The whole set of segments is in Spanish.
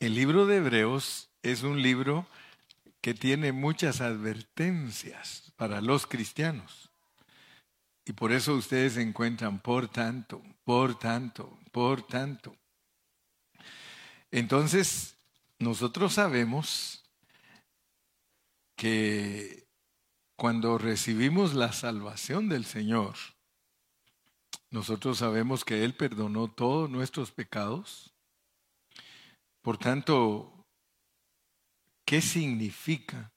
El libro de Hebreos es un libro que tiene muchas advertencias para los cristianos. Y por eso ustedes encuentran por tanto, por tanto, por tanto. Entonces, nosotros sabemos que cuando recibimos la salvación del Señor, nosotros sabemos que Él perdonó todos nuestros pecados. Por tanto, ¿qué significa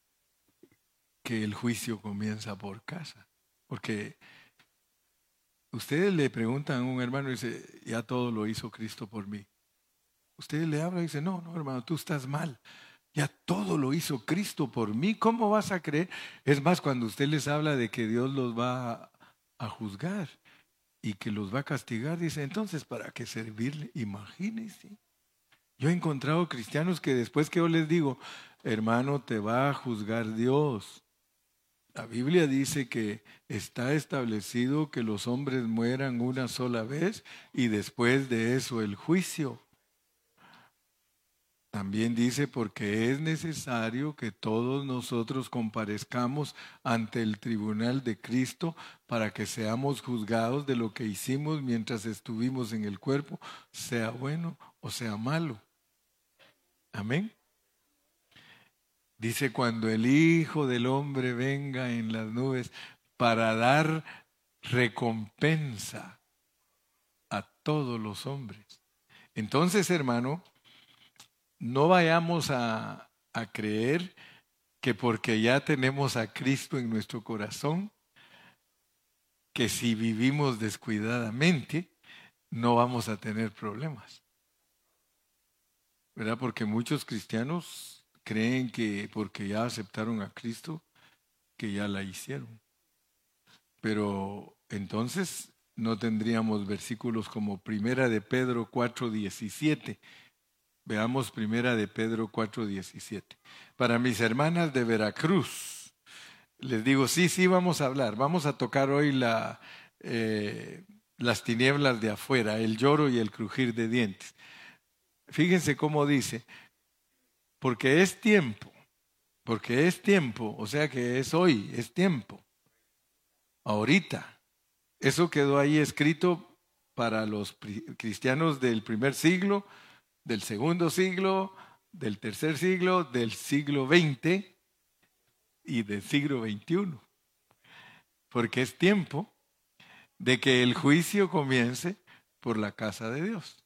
que el juicio comienza por casa? Porque ustedes le preguntan a un hermano y dice, ya todo lo hizo Cristo por mí. Ustedes le hablan y dicen, no, no, hermano, tú estás mal. Ya todo lo hizo Cristo por mí. ¿Cómo vas a creer? Es más, cuando usted les habla de que Dios los va a, juzgar y que los va a castigar, dice, entonces, ¿para qué servirle? Imagínense. Yo he encontrado cristianos que después que yo les digo, hermano, te va a juzgar Dios. La Biblia dice que está establecido que los hombres mueran una sola vez y después de eso el juicio. También dice, porque es necesario que todos nosotros comparezcamos ante el tribunal de Cristo para que seamos juzgados de lo que hicimos mientras estuvimos en el cuerpo, sea bueno o sea malo. Amén. Dice, cuando el Hijo del Hombre venga en las nubes para dar recompensa a todos los hombres. Entonces, hermano, no vayamos a, creer que porque ya tenemos a Cristo en nuestro corazón, que si vivimos descuidadamente, no vamos a tener problemas. ¿Verdad? Porque muchos cristianos creen que porque ya aceptaron a Cristo, que ya la hicieron. Pero entonces no tendríamos versículos como Primera de Pedro 4:17 Veamos primera de Pedro 4:17. Para mis hermanas de Veracruz, les digo, sí, sí, vamos a hablar. Vamos a tocar hoy la, eh, las tinieblas de afuera, el lloro y el crujir de dientes. Fíjense cómo dice, porque es tiempo, porque es tiempo, o sea que es hoy, es tiempo, ahorita. Eso quedó ahí escrito para los cristianos del primer siglo, del segundo siglo, del tercer siglo, del siglo XX y del siglo XXI. Porque es tiempo de que el juicio comience por la casa de Dios.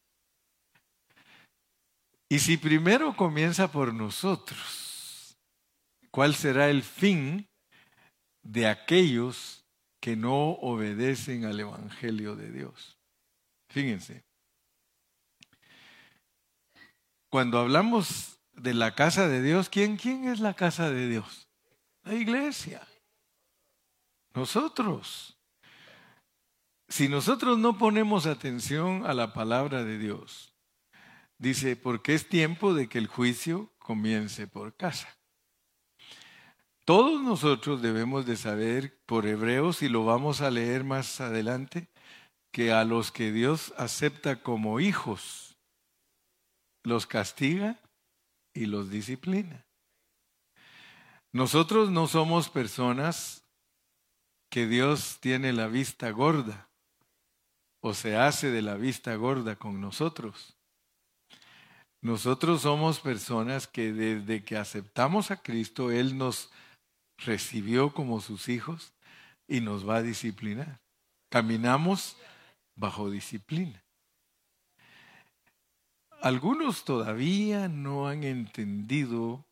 Y si primero comienza por nosotros, ¿cuál será el fin de aquellos que no obedecen al Evangelio de Dios? Fíjense, cuando hablamos de la casa de Dios, ¿quién, quién es la casa de Dios? La iglesia. Nosotros. Si nosotros no ponemos atención a la palabra de Dios, dice, porque es tiempo de que el juicio comience por casa. Todos nosotros debemos de saber por hebreos, y lo vamos a leer más adelante, que a los que Dios acepta como hijos, los castiga y los disciplina. Nosotros no somos personas que Dios tiene la vista gorda o se hace de la vista gorda con nosotros. Nosotros somos personas que desde que aceptamos a Cristo, Él nos recibió como sus hijos y nos va a disciplinar. Caminamos bajo disciplina. Algunos todavía no han entendido,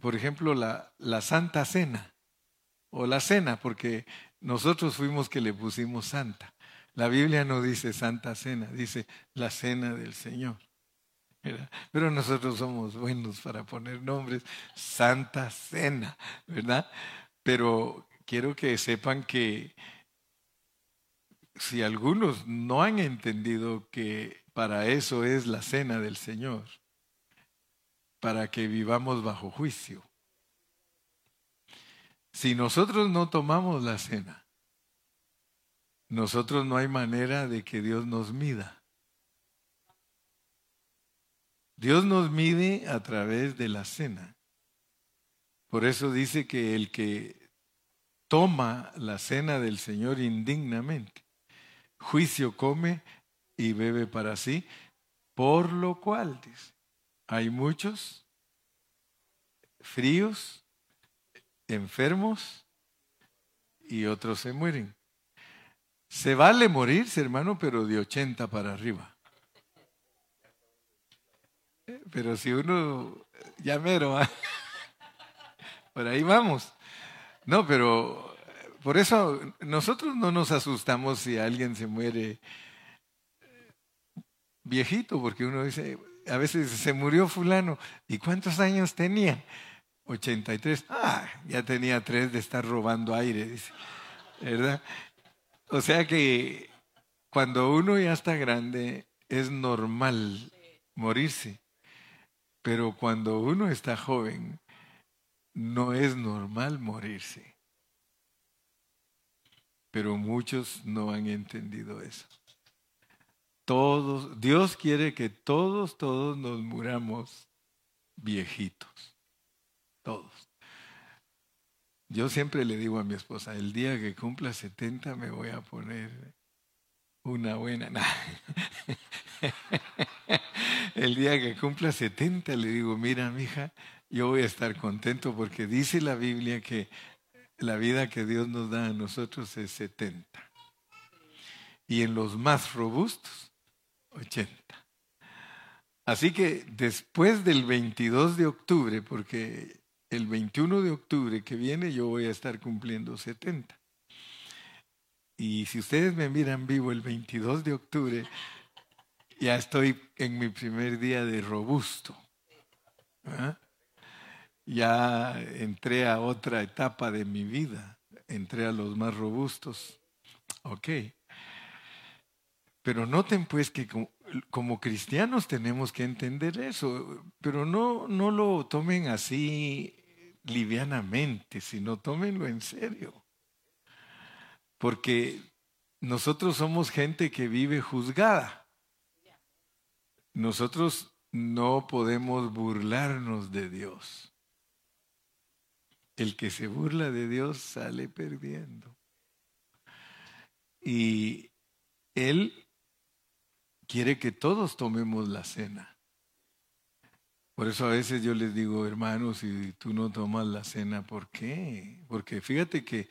por ejemplo, la, la Santa Cena o la Cena, porque nosotros fuimos que le pusimos Santa. La Biblia no dice Santa Cena, dice la Cena del Señor. Pero nosotros somos buenos para poner nombres, Santa Cena, ¿verdad? Pero quiero que sepan que si algunos no han entendido que para eso es la cena del Señor, para que vivamos bajo juicio. Si nosotros no tomamos la cena, nosotros no hay manera de que Dios nos mida. Dios nos mide a través de la cena. Por eso dice que el que toma la cena del Señor indignamente, juicio come y bebe para sí, por lo cual, dice, hay muchos fríos, enfermos y otros se mueren. Se vale morirse, hermano, pero de 80 para arriba. Pero si uno, ya mero, por ahí vamos. No, pero por eso nosotros no nos asustamos si alguien se muere viejito, porque uno dice, a veces se murió fulano, ¿y cuántos años tenía? 83. Ah, ya tenía tres de estar robando aire. ¿Verdad? O sea que cuando uno ya está grande es normal morirse, pero cuando uno está joven no es normal morirse. Pero muchos no han entendido eso. Todos, Dios quiere que todos, todos nos muramos viejitos. Todos. Yo siempre le digo a mi esposa, el día que cumpla 70 me voy a poner una buena. el día que cumpla 70 le digo, mira, mija, yo voy a estar contento porque dice la Biblia que la vida que Dios nos da a nosotros es 70. Y en los más robustos, 80. Así que después del 22 de octubre, porque el 21 de octubre que viene yo voy a estar cumpliendo 70. Y si ustedes me miran vivo el 22 de octubre, ya estoy en mi primer día de robusto. ¿Ah? Ya entré a otra etapa de mi vida, entré a los más robustos. Ok. Pero noten pues que como, cristianos tenemos que entender eso, pero no, no lo tomen así livianamente, sino tómenlo en serio. Porque nosotros somos gente que vive juzgada. Nosotros no podemos burlarnos de Dios. El que se burla de Dios sale perdiendo. Y Él quiere que todos tomemos la cena. Por eso a veces yo les digo, hermanos, si tú no tomas la cena, ¿por qué? Porque fíjate que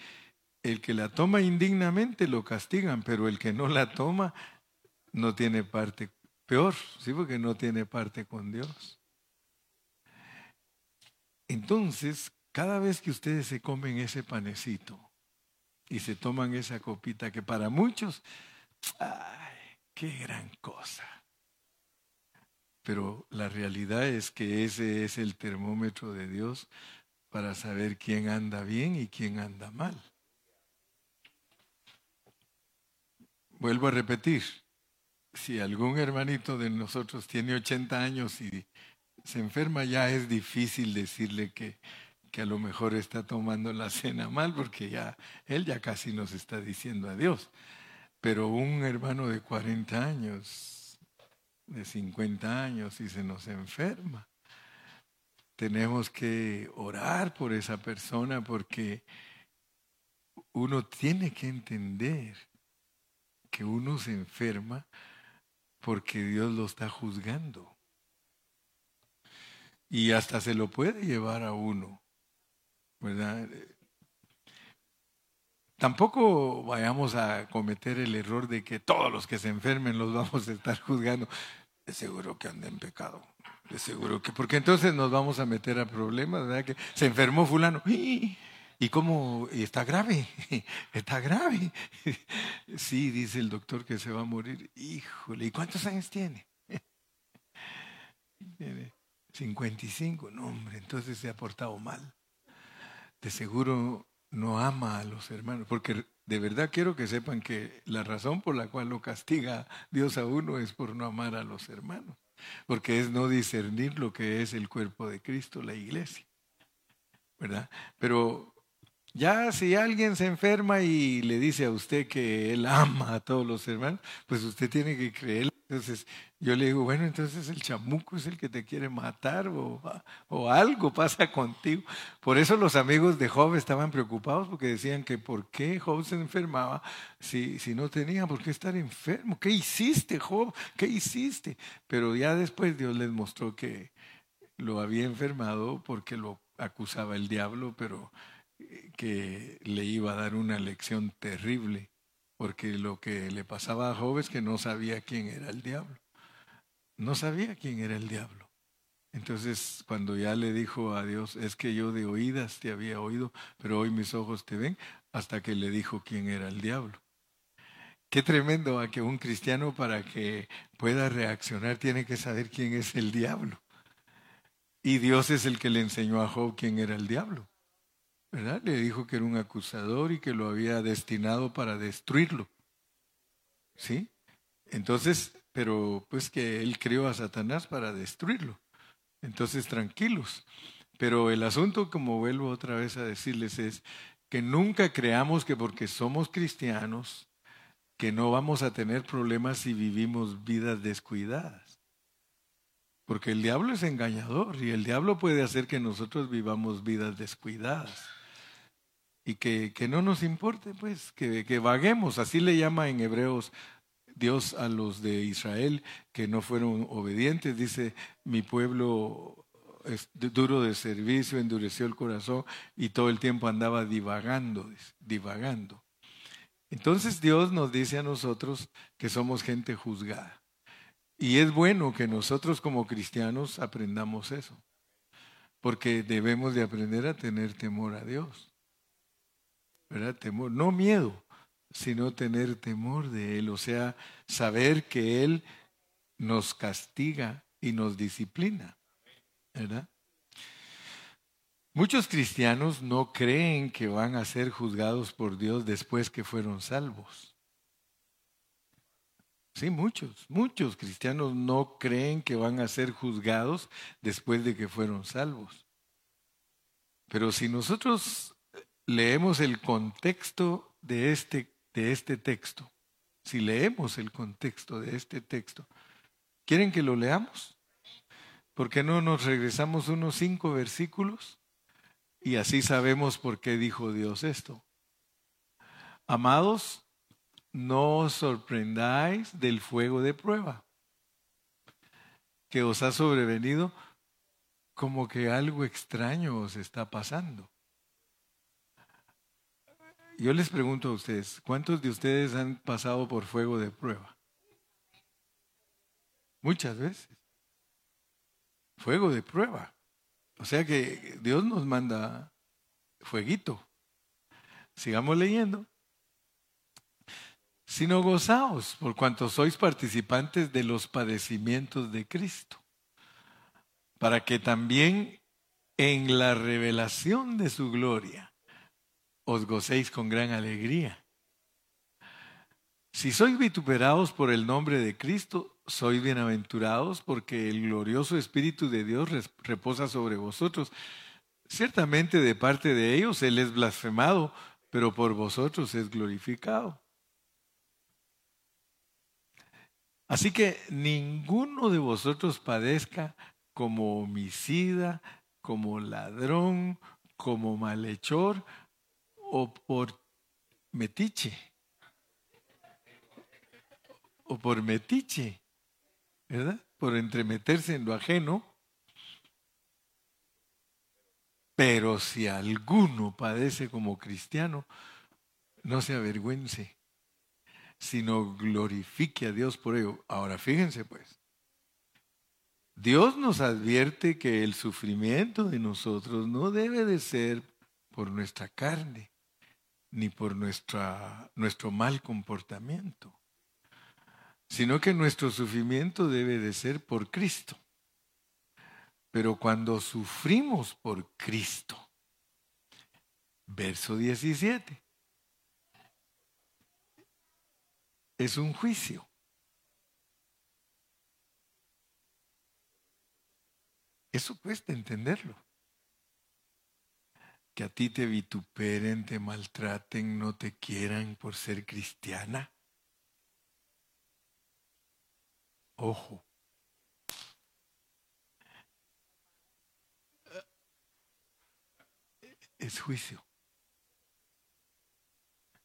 el que la toma indignamente lo castigan, pero el que no la toma no tiene parte, peor, sí, porque no tiene parte con Dios. Entonces, cada vez que ustedes se comen ese panecito y se toman esa copita, que para muchos, Qué gran cosa. Pero la realidad es que ese es el termómetro de Dios para saber quién anda bien y quién anda mal. Vuelvo a repetir, si algún hermanito de nosotros tiene 80 años y se enferma, ya es difícil decirle que, que a lo mejor está tomando la cena mal, porque ya él ya casi nos está diciendo adiós. Pero un hermano de 40 años, de 50 años, y se nos enferma, tenemos que orar por esa persona porque uno tiene que entender que uno se enferma porque Dios lo está juzgando. Y hasta se lo puede llevar a uno, ¿verdad? Tampoco vayamos a cometer el error de que todos los que se enfermen los vamos a estar juzgando. Es seguro que anda en pecado. Es seguro que, porque entonces nos vamos a meter a problemas, ¿verdad? Que se enfermó fulano. ¿Y cómo? Está grave, está grave. Sí, dice el doctor que se va a morir. Híjole, ¿y cuántos años tiene? Tiene 55. No, hombre, entonces se ha portado mal. De seguro no ama a los hermanos, porque de verdad quiero que sepan que la razón por la cual lo castiga Dios a uno es por no amar a los hermanos, porque es no discernir lo que es el cuerpo de Cristo, la iglesia. ¿Verdad? Pero ya si alguien se enferma y le dice a usted que él ama a todos los hermanos, pues usted tiene que creer Entonces yo le digo, bueno, entonces el chamuco es el que te quiere matar o, o, algo pasa contigo. Por eso los amigos de Job estaban preocupados porque decían que por qué Job se enfermaba si, si no tenía por qué estar enfermo. ¿Qué hiciste, Job? ¿Qué hiciste? Pero ya después Dios les mostró que lo había enfermado porque lo acusaba el diablo, pero que le iba a dar una lección terrible porque lo que le pasaba a Job es que no sabía quién era el diablo. No sabía quién era el diablo. Entonces, cuando ya le dijo a Dios, es que yo de oídas te había oído, pero hoy mis ojos te ven, hasta que le dijo quién era el diablo. Qué tremendo a que un cristiano para que pueda reaccionar tiene que saber quién es el diablo. Y Dios es el que le enseñó a Job quién era el diablo. Le dijo que era un acusador y que lo había destinado para destruirlo. ¿Sí? Entonces, pero pues que él creó a Satanás para destruirlo. Entonces, tranquilos. Pero el asunto, como vuelvo otra vez a decirles, es que nunca creamos que porque somos cristianos, que no vamos a tener problemas si vivimos vidas descuidadas. Porque el diablo es engañador y el diablo puede hacer que nosotros vivamos vidas descuidadas y que, que no nos importe, pues, que, que vaguemos. Así le llama en Hebreos Dios a los de Israel que no fueron obedientes. Dice, mi pueblo es duro de servicio, endureció el corazón y todo el tiempo andaba divagando, divagando. Entonces Dios nos dice a nosotros que somos gente juzgada. Y es bueno que nosotros como cristianos aprendamos eso, porque debemos de aprender a tener temor a Dios. ¿Verdad? Temor, no miedo, sino tener temor de Él, o sea, saber que Él nos castiga y nos disciplina, ¿verdad? Muchos cristianos no creen que van a ser juzgados por Dios después que fueron salvos. Sí, muchos, muchos cristianos no creen que van a ser juzgados después de que fueron salvos. Pero si nosotros leemos el contexto de este, de este texto, si leemos el contexto de este texto, ¿quieren que lo leamos? ¿Por qué no nos regresamos unos cinco versículos? Y así sabemos por qué dijo Dios esto. Amados, no os sorprendáis del fuego de prueba que os ha sobrevenido como que algo extraño os está pasando. Yo les pregunto a ustedes, ¿cuántos de ustedes han pasado por fuego de prueba? Muchas veces. Fuego de prueba. O sea que Dios nos manda fueguito. Sigamos leyendo. Sino gozaos por cuanto sois participantes de los padecimientos de Cristo, para que también en la revelación de su gloria os gocéis con gran alegría. Si sois vituperados por el nombre de Cristo, sois bienaventurados porque el glorioso Espíritu de Dios reposa sobre vosotros. Ciertamente de parte de ellos Él es blasfemado, pero por vosotros es glorificado. Así que ninguno de vosotros padezca como homicida, como ladrón, como malhechor, o por metiche. O por metiche, ¿verdad? Por entremeterse en lo ajeno. Pero si alguno padece como cristiano, no se avergüence, sino glorifique a Dios por ello. Ahora fíjense pues, Dios nos advierte que el sufrimiento de nosotros no debe de ser por nuestra carne, ni por nuestra, nuestro mal comportamiento, sino que nuestro sufrimiento debe de ser por Cristo. Pero cuando sufrimos por Cristo, verso 17, es un juicio. Eso cuesta entenderlo que a ti te vituperen, te maltraten, no te quieran por ser cristiana? Ojo. Es juicio.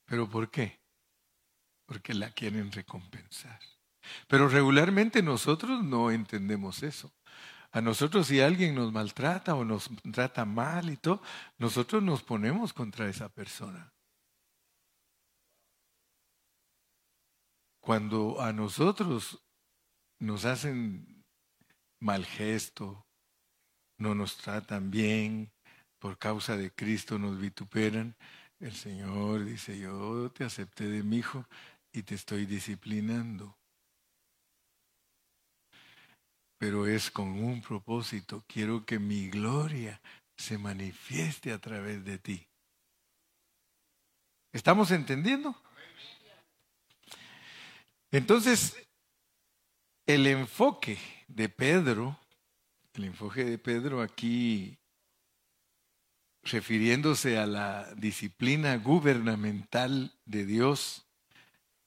¿Pero por qué? Porque la quieren recompensar. Pero regularmente nosotros no entendemos eso. A nosotros si alguien nos maltrata o nos trata mal y todo, nosotros nos ponemos contra esa persona. Cuando a nosotros nos hacen mal gesto, no nos tratan bien, por causa de Cristo nos vituperan, el Señor dice, yo te acepté de mi hijo y te estoy disciplinando pero es con un propósito. Quiero que mi gloria se manifieste a través de ti. ¿Estamos entendiendo? Entonces, el enfoque de Pedro, el enfoque de Pedro aquí, refiriéndose a la disciplina gubernamental de Dios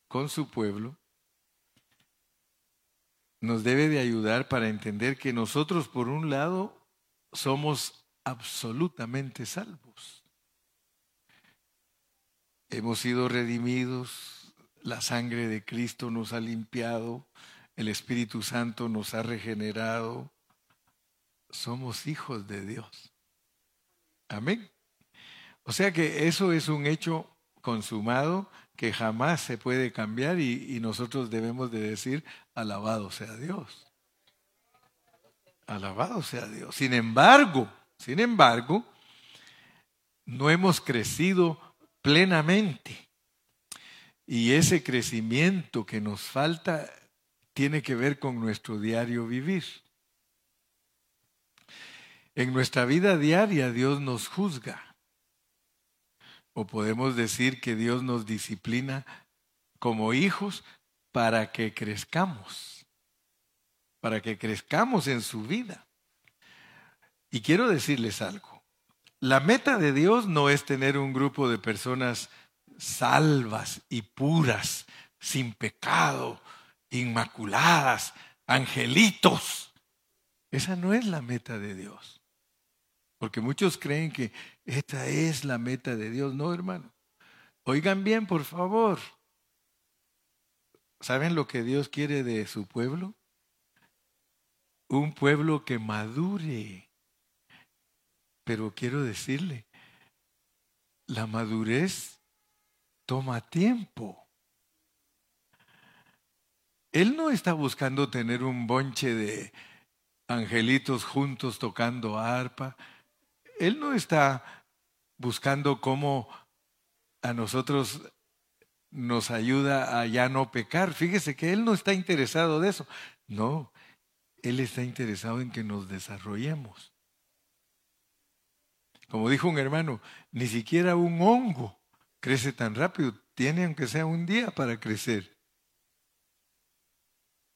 con su pueblo, nos debe de ayudar para entender que nosotros, por un lado, somos absolutamente salvos. Hemos sido redimidos, la sangre de Cristo nos ha limpiado, el Espíritu Santo nos ha regenerado, somos hijos de Dios. Amén. O sea que eso es un hecho consumado que jamás se puede cambiar y, nosotros debemos de decir, alabado sea Dios. Alabado sea Dios. Sin embargo, sin embargo, no hemos crecido plenamente. Y ese crecimiento que nos falta tiene que ver con nuestro diario vivir. En nuestra vida diaria Dios nos juzga. O podemos decir que Dios nos disciplina como hijos para que crezcamos, para que crezcamos en su vida. Y quiero decirles algo. La meta de Dios no es tener un grupo de personas salvas y puras, sin pecado, inmaculadas, angelitos. Esa no es la meta de Dios. Porque muchos creen que esta es la meta de Dios. No, hermano. Oigan bien, por favor. ¿Saben lo que Dios quiere de su pueblo? Un pueblo que madure. Pero quiero decirle, la madurez toma tiempo. Él no está buscando tener un bonche de angelitos juntos tocando arpa. Él no está buscando cómo a nosotros nos ayuda a ya no pecar. Fíjese que Él no está interesado de eso. No, Él está interesado en que nos desarrollemos. Como dijo un hermano, ni siquiera un hongo crece tan rápido. Tiene aunque sea un día para crecer.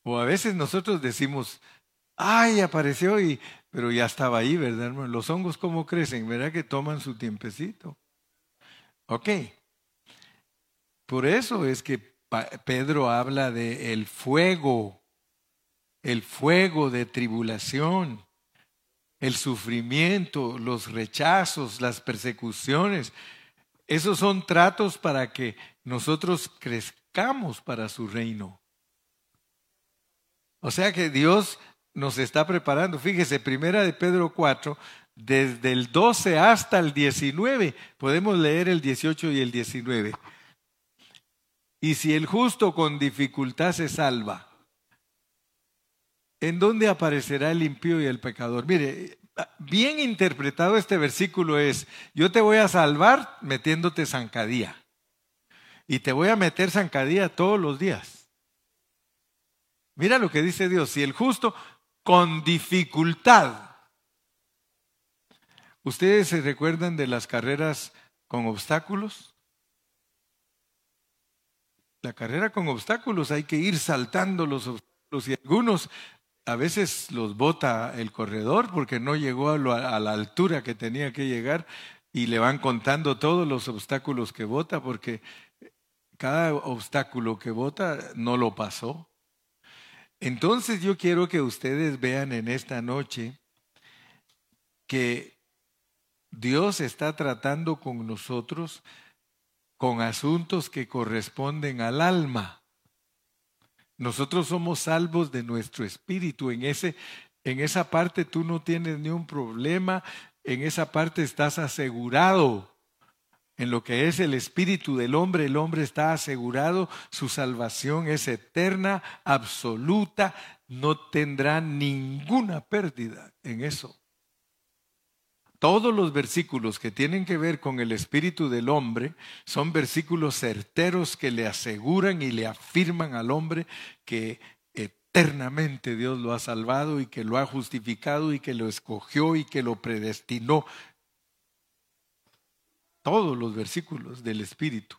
O a veces nosotros decimos, ay, apareció y pero ya estaba ahí, ¿verdad, hermano? Los hongos, ¿cómo crecen? ¿Verdad que toman su tiempecito? Ok. Por eso es que Pedro habla de el fuego, el fuego de tribulación, el sufrimiento, los rechazos, las persecuciones. Esos son tratos para que nosotros crezcamos para su reino. O sea que Dios nos está preparando. Fíjese, primera de Pedro 4, desde el 12 hasta el 19, podemos leer el 18 y el 19. Y si el justo con dificultad se salva, ¿en dónde aparecerá el impío y el pecador? Mire, bien interpretado este versículo es, yo te voy a salvar metiéndote zancadía. Y te voy a meter zancadía todos los días. Mira lo que dice Dios, si el justo con dificultad. ¿Ustedes se recuerdan de las carreras con obstáculos? La carrera con obstáculos hay que ir saltando los obstáculos y algunos a veces los bota el corredor porque no llegó a, la altura que tenía que llegar y le van contando todos los obstáculos que bota porque cada obstáculo que bota no lo pasó. Entonces yo quiero que ustedes vean en esta noche que Dios está tratando con nosotros con asuntos que corresponden al alma. Nosotros somos salvos de nuestro espíritu. En, ese, en esa parte tú no tienes ni un problema, en esa parte estás asegurado. En lo que es el espíritu del hombre, el hombre está asegurado, su salvación es eterna, absoluta, no tendrá ninguna pérdida en eso. Todos los versículos que tienen que ver con el espíritu del hombre son versículos certeros que le aseguran y le afirman al hombre que eternamente Dios lo ha salvado y que lo ha justificado y que lo escogió y que lo predestinó. Todos los versículos del espíritu.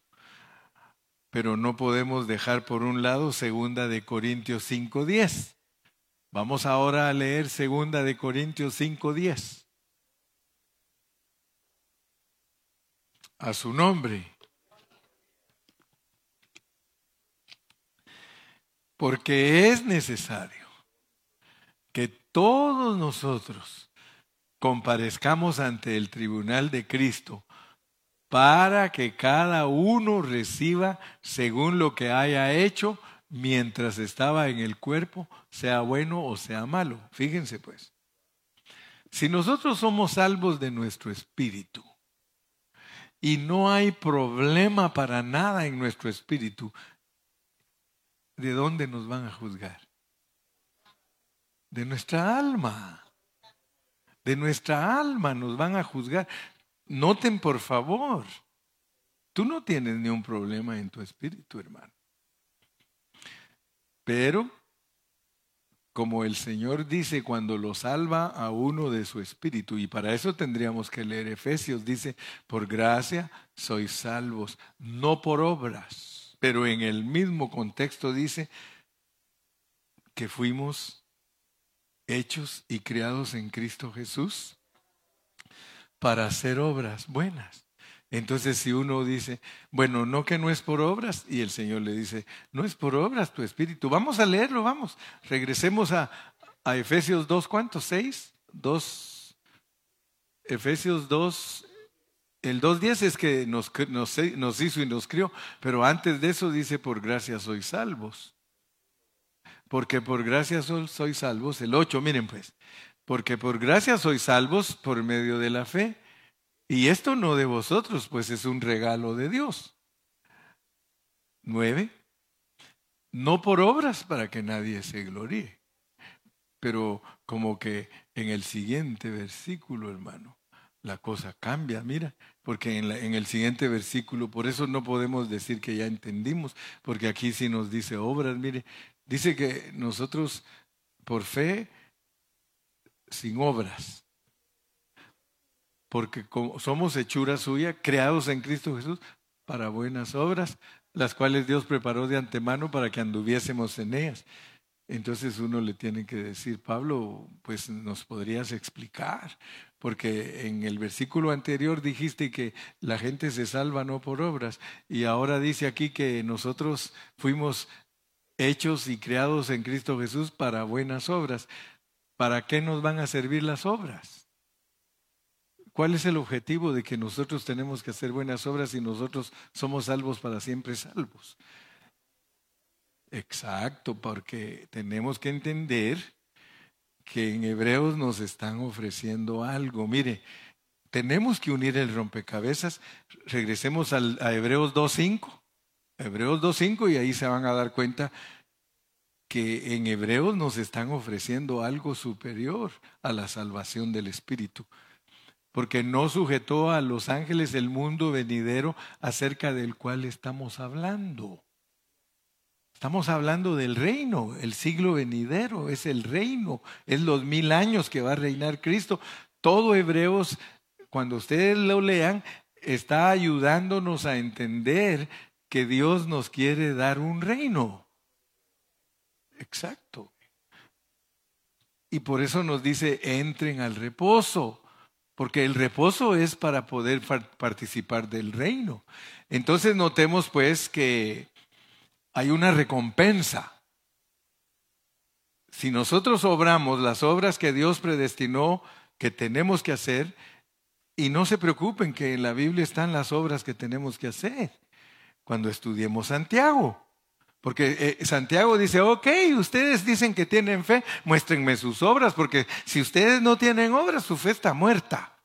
Pero no podemos dejar por un lado segunda de Corintios 5:10. Vamos ahora a leer segunda de Corintios 5:10. a su nombre. Porque es necesario que todos nosotros comparezcamos ante el tribunal de Cristo para que cada uno reciba según lo que haya hecho mientras estaba en el cuerpo, sea bueno o sea malo. Fíjense pues, si nosotros somos salvos de nuestro espíritu, y no hay problema para nada en nuestro espíritu, ¿de dónde nos van a juzgar? De nuestra alma. De nuestra alma nos van a juzgar. Noten por favor, tú no tienes ni un problema en tu espíritu, hermano. Pero como el Señor dice cuando lo salva a uno de su espíritu. Y para eso tendríamos que leer Efesios. Dice, por gracia sois salvos, no por obras. Pero en el mismo contexto dice que fuimos hechos y creados en Cristo Jesús para hacer obras buenas. Entonces si uno dice, bueno, no que no es por obras, y el Señor le dice, no es por obras tu espíritu. Vamos a leerlo, vamos. Regresemos a, a Efesios 2, ¿cuántos? ¿Seis? Dos. Efesios 2, el 2.10 es que nos, nos, nos hizo y nos crió, pero antes de eso dice, por gracia sois salvos. Porque por gracia sois salvos. El 8, miren pues, porque por gracia sois salvos por medio de la fe y esto no de vosotros, pues es un regalo de Dios. Nueve, no por obras para que nadie se gloríe. Pero como que en el siguiente versículo, hermano, la cosa cambia, mira, porque en, en, el siguiente versículo, por eso no podemos decir que ya entendimos, porque aquí sí nos dice obras, mire, dice que nosotros por fe, sin obras, porque somos hechura suya, creados en Cristo Jesús para buenas obras, las cuales Dios preparó de antemano para que anduviésemos en ellas. Entonces uno le tiene que decir, Pablo, pues nos podrías explicar, porque en el versículo anterior dijiste que la gente se salva no por obras, y ahora dice aquí que nosotros fuimos hechos y creados en Cristo Jesús para buenas obras. ¿Para qué nos van a servir las obras? ¿Cuál es el objetivo de que nosotros tenemos que hacer buenas obras y nosotros somos salvos para siempre salvos? Exacto, porque tenemos que entender que en Hebreos nos están ofreciendo algo. Mire, tenemos que unir el rompecabezas. Regresemos al, a Hebreos 2.5. Hebreos 2.5 y ahí se van a dar cuenta que en Hebreos nos están ofreciendo algo superior a la salvación del Espíritu porque no sujetó a los ángeles el mundo venidero acerca del cual estamos hablando. Estamos hablando del reino, el siglo venidero, es el reino, es los mil años que va a reinar Cristo. Todo Hebreos, cuando ustedes lo lean, está ayudándonos a entender que Dios nos quiere dar un reino. Exacto. Y por eso nos dice, entren al reposo porque el reposo es para poder participar del reino. Entonces notemos pues que hay una recompensa. si nosotros obramos las obras que Dios predestinó que tenemos que hacer, y no se preocupen que en la Biblia están las obras que tenemos que hacer cuando estudiemos Santiago. Porque eh, Santiago dice, ok, ustedes dicen que tienen fe, muéstrenme sus obras, porque si ustedes no tienen obras, su fe está muerta.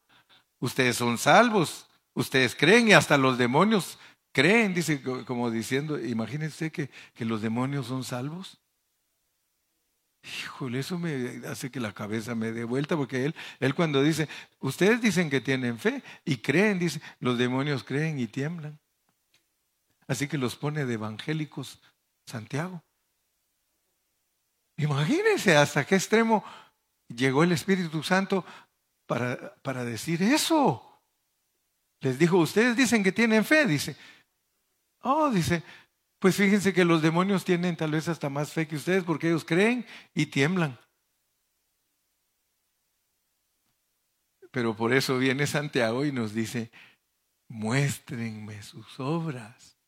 Ustedes son salvos, ustedes creen y hasta los demonios creen, dice como diciendo, imagínense que, que los demonios son salvos. Híjole, eso me hace que la cabeza me dé vuelta, porque él, él cuando dice, ustedes dicen que tienen fe y creen, dice, los demonios creen y tiemblan. Así que los pone de evangélicos Santiago. Imagínense hasta qué extremo llegó el Espíritu Santo para, para decir eso. Les dijo, ustedes dicen que tienen fe, dice. Oh, dice, pues fíjense que los demonios tienen tal vez hasta más fe que ustedes porque ellos creen y tiemblan. Pero por eso viene Santiago y nos dice, muéstrenme sus obras.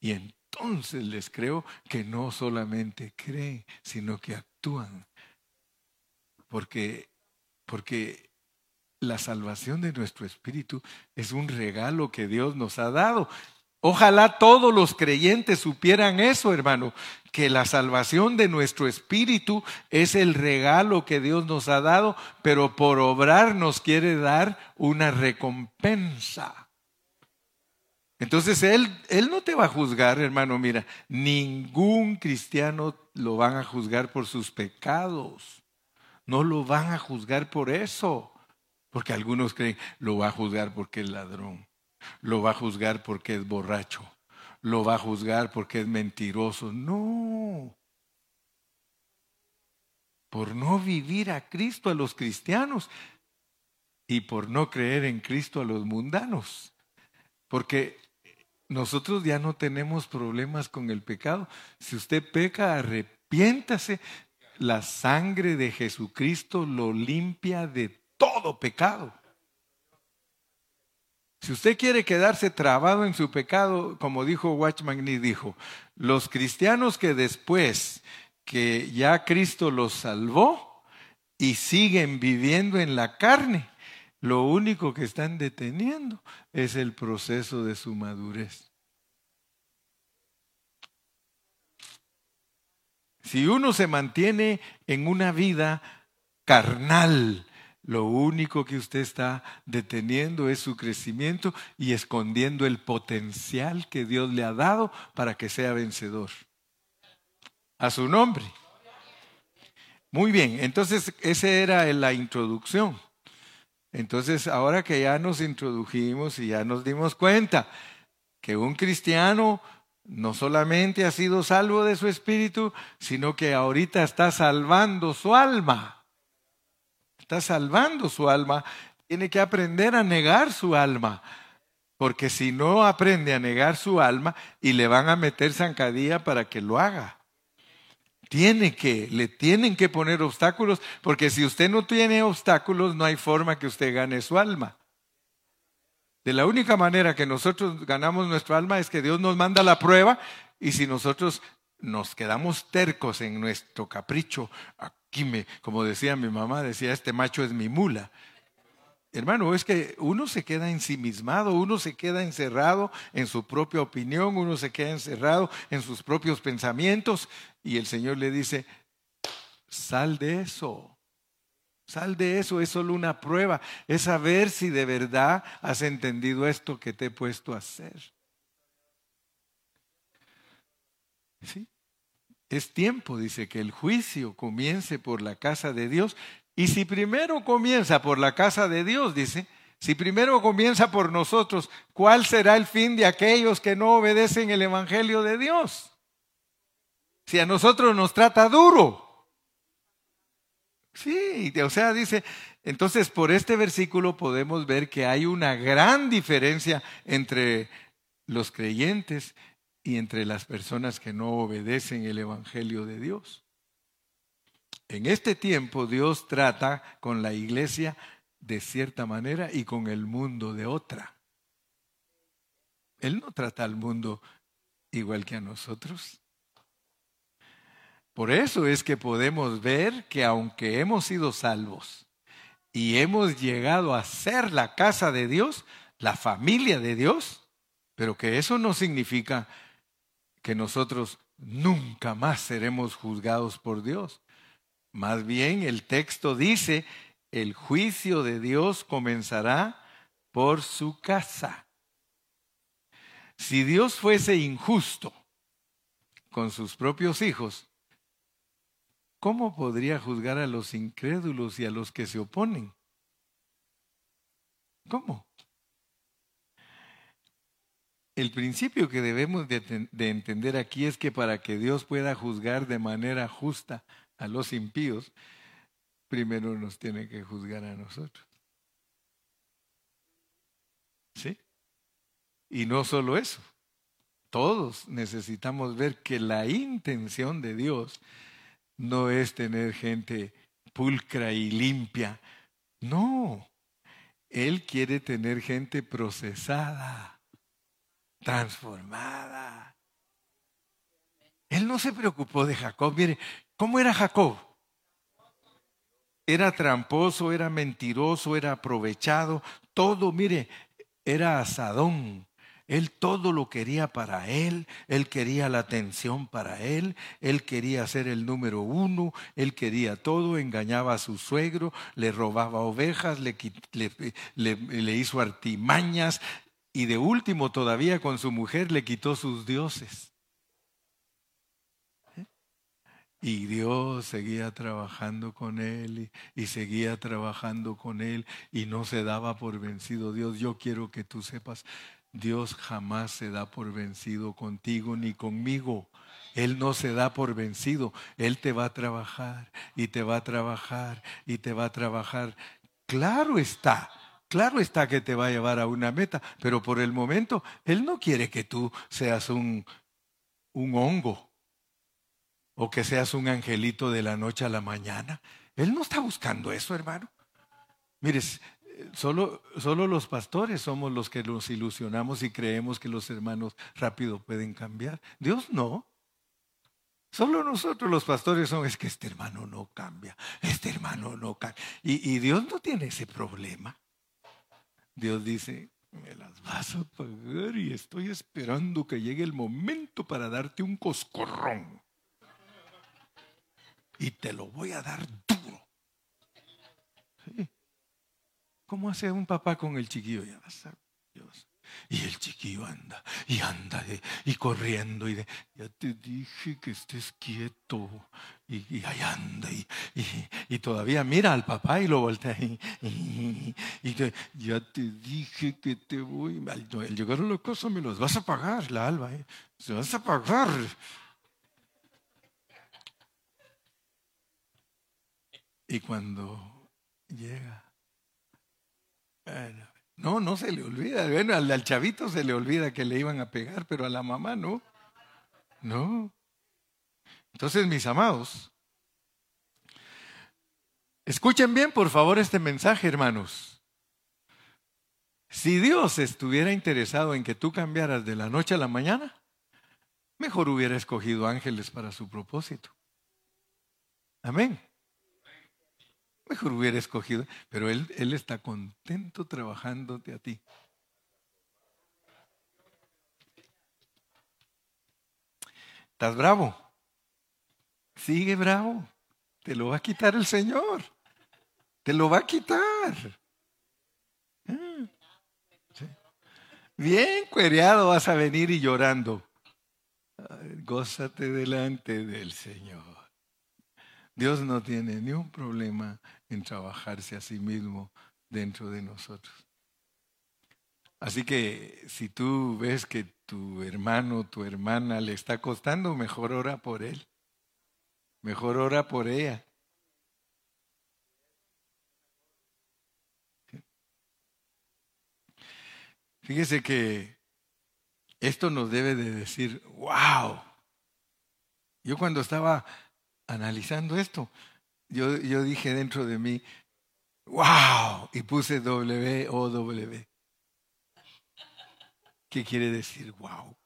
Y entonces les creo que no solamente creen, sino que actúan. Porque, porque la salvación de nuestro espíritu es un regalo que Dios nos ha dado. Ojalá todos los creyentes supieran eso, hermano, que la salvación de nuestro espíritu es el regalo que Dios nos ha dado, pero por obrar nos quiere dar una recompensa. Entonces Él, Él no te va a juzgar, hermano, mira, ningún cristiano lo van a juzgar por sus pecados, no lo van a juzgar por eso, porque algunos creen, lo va a juzgar porque es ladrón lo va a juzgar porque es borracho, lo va a juzgar porque es mentiroso. No. Por no vivir a Cristo a los cristianos y por no creer en Cristo a los mundanos. Porque nosotros ya no tenemos problemas con el pecado. Si usted peca, arrepiéntase. La sangre de Jesucristo lo limpia de todo pecado. Si usted quiere quedarse trabado en su pecado, como dijo Watchman Nee, dijo, los cristianos que después que ya Cristo los salvó y siguen viviendo en la carne, lo único que están deteniendo es el proceso de su madurez. Si uno se mantiene en una vida carnal, lo único que usted está deteniendo es su crecimiento y escondiendo el potencial que Dios le ha dado para que sea vencedor. A su nombre. Muy bien, entonces esa era la introducción. Entonces, ahora que ya nos introdujimos y ya nos dimos cuenta que un cristiano no solamente ha sido salvo de su espíritu, sino que ahorita está salvando su alma está salvando su alma, tiene que aprender a negar su alma. Porque si no aprende a negar su alma y le van a meter zancadilla para que lo haga. Tiene que, le tienen que poner obstáculos, porque si usted no tiene obstáculos, no hay forma que usted gane su alma. De la única manera que nosotros ganamos nuestra alma es que Dios nos manda la prueba y si nosotros nos quedamos tercos en nuestro capricho, como decía mi mamá, decía, este macho es mi mula. Hermano, es que uno se queda ensimismado, uno se queda encerrado en su propia opinión, uno se queda encerrado en sus propios pensamientos y el Señor le dice, sal de eso, sal de eso, es solo una prueba, es saber si de verdad has entendido esto que te he puesto a hacer. ¿Sí? Es tiempo, dice, que el juicio comience por la casa de Dios. Y si primero comienza por la casa de Dios, dice, si primero comienza por nosotros, ¿cuál será el fin de aquellos que no obedecen el Evangelio de Dios? Si a nosotros nos trata duro. Sí, o sea, dice, entonces por este versículo podemos ver que hay una gran diferencia entre los creyentes y entre las personas que no obedecen el Evangelio de Dios. En este tiempo Dios trata con la iglesia de cierta manera y con el mundo de otra. Él no trata al mundo igual que a nosotros. Por eso es que podemos ver que aunque hemos sido salvos y hemos llegado a ser la casa de Dios, la familia de Dios, pero que eso no significa que nosotros nunca más seremos juzgados por Dios. Más bien el texto dice, el juicio de Dios comenzará por su casa. Si Dios fuese injusto con sus propios hijos, ¿cómo podría juzgar a los incrédulos y a los que se oponen? ¿Cómo? El principio que debemos de, entender aquí es que para que Dios pueda juzgar de manera justa a los impíos, primero nos tiene que juzgar a nosotros. ¿Sí? Y no solo eso, todos necesitamos ver que la intención de Dios no es tener gente pulcra y limpia. No, Él quiere tener gente procesada, transformada. Él no se preocupó de Jacob. Mire, ¿cómo era Jacob? Era tramposo, era mentiroso, era aprovechado, todo, mire, era asadón. Él todo lo quería para él, él quería la atención para él, él quería ser el número uno, él quería todo, engañaba a su suegro, le robaba ovejas, le, le, le hizo artimañas y de último todavía con su mujer le quitó sus dioses. Y Dios seguía trabajando con él y, seguía trabajando con él y no se daba por vencido. Dios, yo quiero que tú sepas, Dios jamás se da por vencido contigo ni conmigo. Él no se da por vencido. Él te va a trabajar y te va a trabajar y te va a trabajar. Claro está, claro está que te va a llevar a una meta, pero por el momento Él no quiere que tú seas un, un hongo o que seas un angelito de la noche a la mañana. Él no está buscando eso, hermano. Mires, solo, solo los pastores somos los que nos ilusionamos y creemos que los hermanos rápido pueden cambiar. Dios no. Solo nosotros los pastores somos, que este hermano no cambia, este hermano no cambia. Y, y Dios no tiene ese problema. Dios dice, me las vas a pagar y estoy esperando que llegue el momento para darte un coscorrón y te lo voy a dar duro. ¿Cómo hace un papá con el chiquillo? Y el chiquillo anda y anda y corriendo y de, ya te dije que estés quieto y, ahí anda y, y, todavía mira al papá y lo voltea y, ya te dije que te voy, al llegar a la cosa me los vas a pagar, la alba, ¿eh? se vas a pagar. Y cuando no, no se le olvida. Bueno, al, chavito se le olvida que le iban a pegar, pero a la mamá no. No. Entonces, mis amados, escuchen bien, por favor, este mensaje, hermanos. Si Dios estuviera interesado en que tú cambiaras de la noche a la mañana, mejor hubiera escogido ángeles para su propósito. Amén. Mejor hubiera escogido, pero él, él está contento trabajándote a ti. ¿Estás bravo? Sigue bravo. Te lo va a quitar el Señor. Te lo va a quitar. Ah, Bien cuereado vas a venir y llorando. gózate delante del Señor. Dios no tiene ni un problema en trabajarse a sí mismo dentro de nosotros. Así que si tú ves que tu hermano, tu hermana le está costando, mejor ora por él. Mejor ora por ella. Fíjese que esto nos debe de decir, wow. Yo cuando estaba analizando esto, yo, yo dije dentro de mí, wow, y puse W O W. ¿Qué quiere decir wow?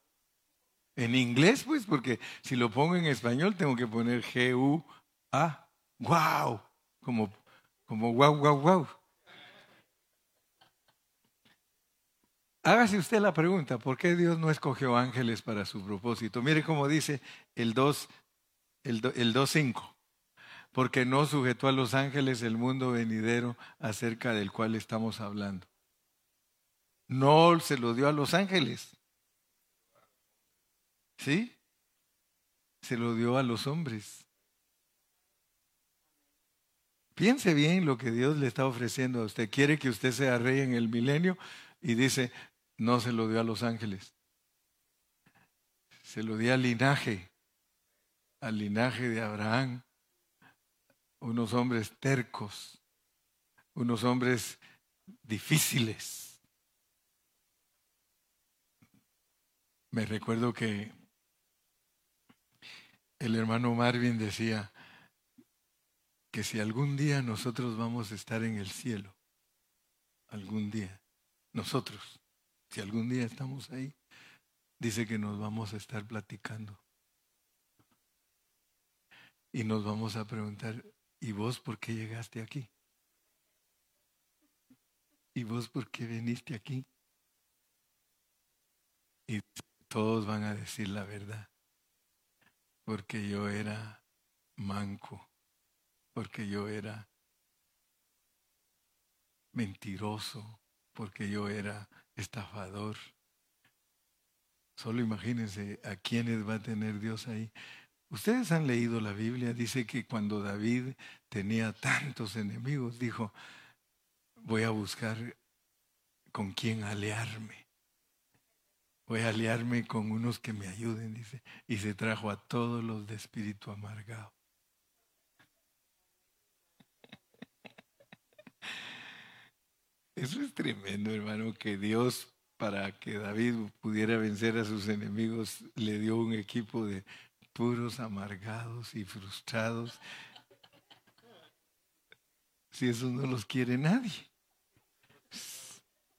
En inglés, pues, porque si lo pongo en español tengo que poner G-U-A. ¡Wow! Como, como wow, wow, wow. Hágase usted la pregunta, ¿por qué Dios no escogió ángeles para su propósito? Mire cómo dice el 2, el, el 2.5. Porque no sujetó a los ángeles el mundo venidero acerca del cual estamos hablando. No se lo dio a los ángeles. ¿Sí? Se lo dio a los hombres. Piense bien lo que Dios le está ofreciendo a usted. Quiere que usted sea rey en el milenio y dice, no se lo dio a los ángeles. Se lo dio al linaje, al linaje de Abraham. Unos hombres tercos, unos hombres difíciles. Me recuerdo que el hermano Marvin decía que si algún día nosotros vamos a estar en el cielo, algún día, nosotros, si algún día estamos ahí, dice que nos vamos a estar platicando. Y nos vamos a preguntar, ¿y vos por qué llegaste aquí? ¿Y vos por qué viniste aquí? Y todos van a decir la verdad, porque yo era manco, porque yo era mentiroso, porque yo era estafador. Solo imagínense a quiénes va a tener Dios ahí. Ustedes han leído la Biblia, dice que cuando David tenía tantos enemigos, dijo, voy a buscar con quién aliarme. Voy a aliarme con unos que me ayuden, dice. Y se trajo a todos los de espíritu amargado. Eso es tremendo, hermano, que Dios, para que David pudiera vencer a sus enemigos, le dio un equipo de puros amargados y frustrados. Si eso no los quiere nadie.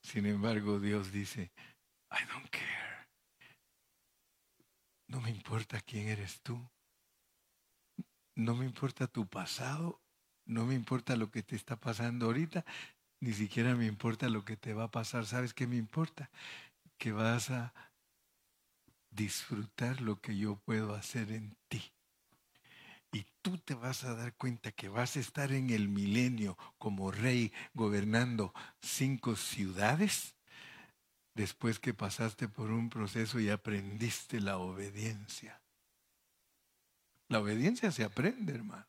Sin embargo, Dios dice, I don't care. No me importa quién eres tú. No me importa tu pasado. No me importa lo que te está pasando ahorita. Ni siquiera me importa lo que te va a pasar. ¿Sabes qué me importa? Que vas a disfrutar lo que yo puedo hacer en ti. Y tú te vas a dar cuenta que vas a estar en el milenio como rey gobernando cinco ciudades después que pasaste por un proceso y aprendiste la obediencia. La obediencia se aprende, hermano.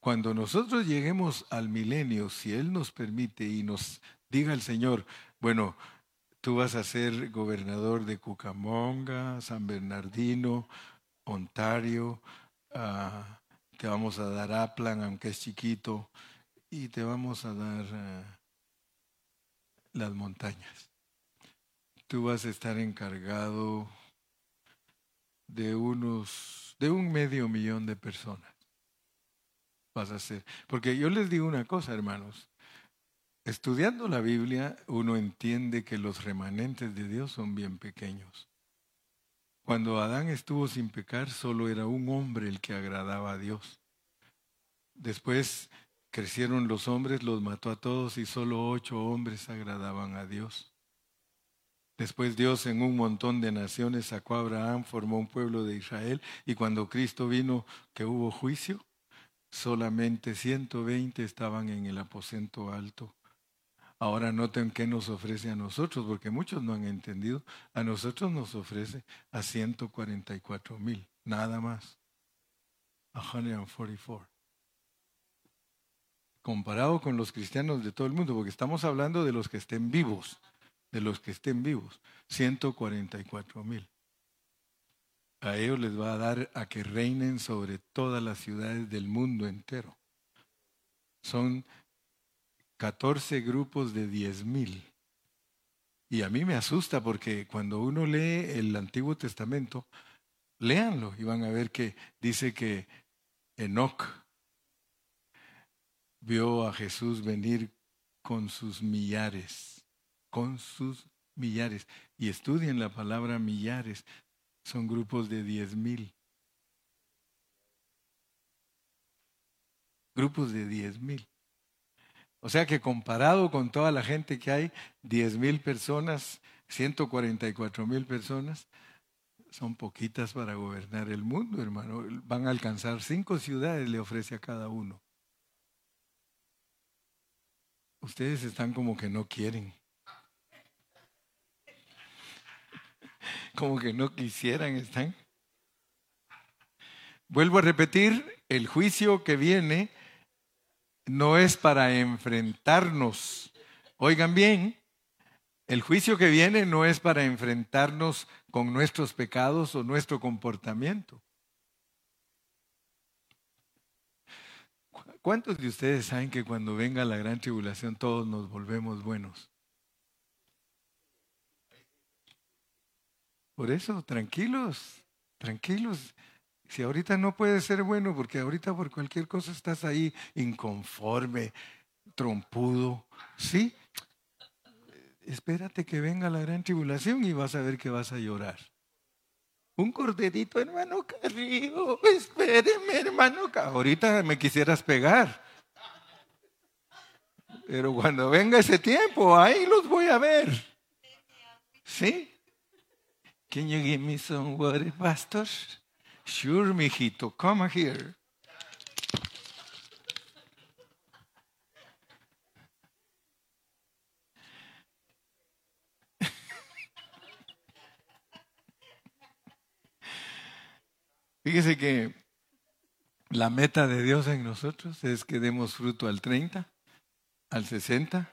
Cuando nosotros lleguemos al milenio, si Él nos permite y nos diga el Señor, bueno, tú vas a ser gobernador de Cucamonga, San Bernardino, Ontario, ah, te vamos a dar Aplan, aunque es chiquito, y te vamos a dar ah, las montañas. Tú vas a estar encargado de unos, de un medio millón de personas vas a hacer. Porque yo les digo una cosa, hermanos. Estudiando la Biblia, uno entiende que los remanentes de Dios son bien pequeños. Cuando Adán estuvo sin pecar, solo era un hombre el que agradaba a Dios. Después crecieron los hombres, los mató a todos y solo ocho hombres agradaban a Dios. Después Dios en un montón de naciones sacó a Abraham, formó un pueblo de Israel y cuando Cristo vino que hubo juicio, solamente 120 estaban en el aposento alto. Ahora noten qué nos ofrece a nosotros, porque muchos no han entendido. A nosotros nos ofrece a 144 mil, nada más. 144. Comparado con los cristianos de todo el mundo, porque estamos hablando de los que estén vivos, de los que estén vivos, 144 mil a ellos les va a dar a que reinen sobre todas las ciudades del mundo entero. Son 14 grupos de 10 mil. Y a mí me asusta porque cuando uno lee el Antiguo Testamento, léanlo y van a ver que dice que Enoch vio a Jesús venir con sus millares, con sus Millares. Y estudien la palabra millares. Son grupos de diez mil. Grupos de diez mil. O sea que comparado con toda la gente que hay, diez mil personas, 144 mil personas, son poquitas para gobernar el mundo, hermano. Van a alcanzar cinco ciudades, le ofrece a cada uno. Ustedes están como que no quieren. Como que no quisieran, están. Vuelvo a repetir, el juicio que viene no es para enfrentarnos. Oigan bien, el juicio que viene no es para enfrentarnos con nuestros pecados o nuestro comportamiento. ¿Cuántos de ustedes saben que cuando venga la gran tribulación todos nos volvemos buenos? Por eso, tranquilos, tranquilos. Si ahorita no puedes ser bueno, porque ahorita por cualquier cosa estás ahí inconforme, trompudo, ¿sí? espérate que venga la gran tribulación y vas a ver que vas a llorar. Un corderito, hermano Carrillo, espéreme, hermano. Ahorita me quisieras pegar. Pero cuando venga ese tiempo, ahí los voy a ver. ¿Sí? Can you give me some water, pastor? Sure, mijito, come here. Fíjese que la meta de Dios en nosotros es que demos fruto al 30, al 60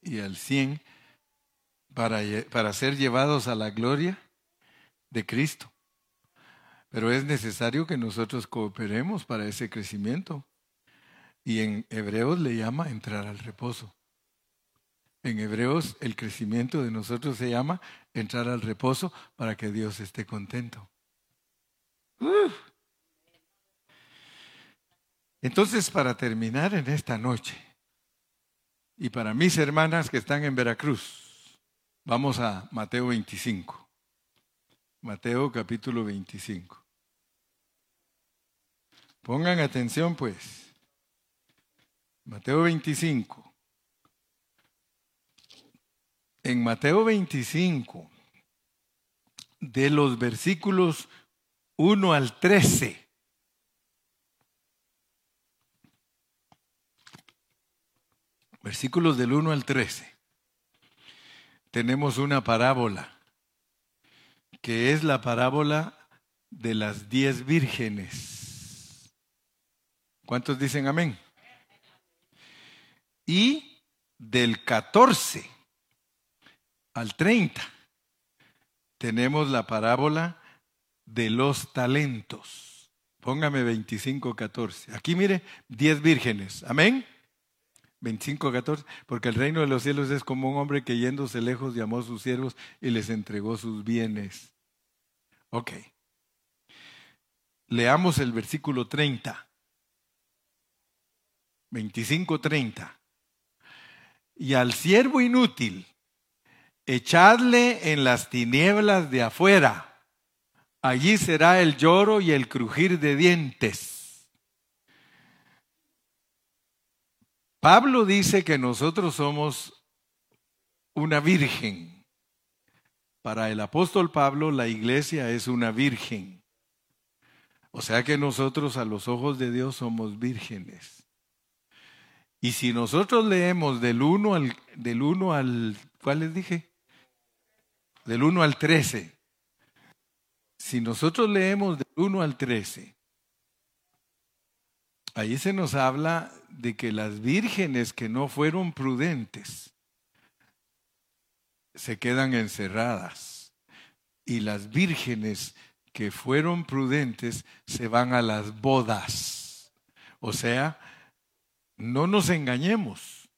y al 100 para, para ser llevados a la gloria de Cristo. Pero es necesario que nosotros cooperemos para ese crecimiento. Y en Hebreos le llama entrar al reposo. En Hebreos el crecimiento de nosotros se llama entrar al reposo para que Dios esté contento. Entonces, para terminar en esta noche, y para mis hermanas que están en Veracruz, vamos a Mateo 25. Mateo capítulo 25. Pongan atención pues. Mateo 25. En Mateo 25, de los versículos 1 al 13. Versículos del 1 al 13. Tenemos una parábola, que es la parábola de las diez vírgenes. ¿Cuántos dicen amén? Y del 14 al 30 tenemos la parábola de los talentos. Póngame 25, 14. Aquí mire, 10 vírgenes. Amén. 25, 14. Porque el reino de los cielos es como un hombre que yéndose lejos llamó a sus siervos y les entregó sus bienes. Ok. Leamos el versículo 30. 25, 30. Y al siervo inútil, echadle en las tinieblas de afuera Allí será el lloro y el crujir de dientes. Pablo dice que nosotros somos una virgen. Para el apóstol Pablo la iglesia es una virgen. O sea que nosotros a los ojos de Dios somos vírgenes. Y si nosotros leemos del 1 al, del 1 al, ¿cuál les dije? Del 1 al 13. Si nosotros leemos del 1 al 13, ahí se nos habla de que las vírgenes que no fueron prudentes se quedan encerradas y las vírgenes que fueron prudentes se van a las bodas. O sea, no nos engañemos.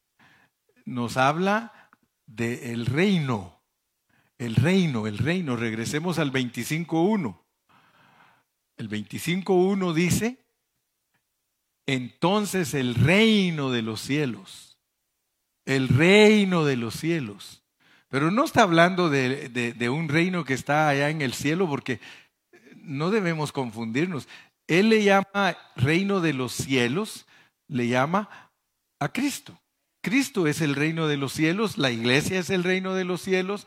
Nos habla del reino el reino, el reino. Regresemos al 25.1. El 25.1 dice, entonces el reino de los cielos, el reino de los cielos. Pero no está hablando de, de, un reino que está allá en el cielo, porque no debemos confundirnos. Él le llama reino de los cielos, le llama a Cristo. Cristo es el reino de los cielos, la iglesia es el reino de los cielos.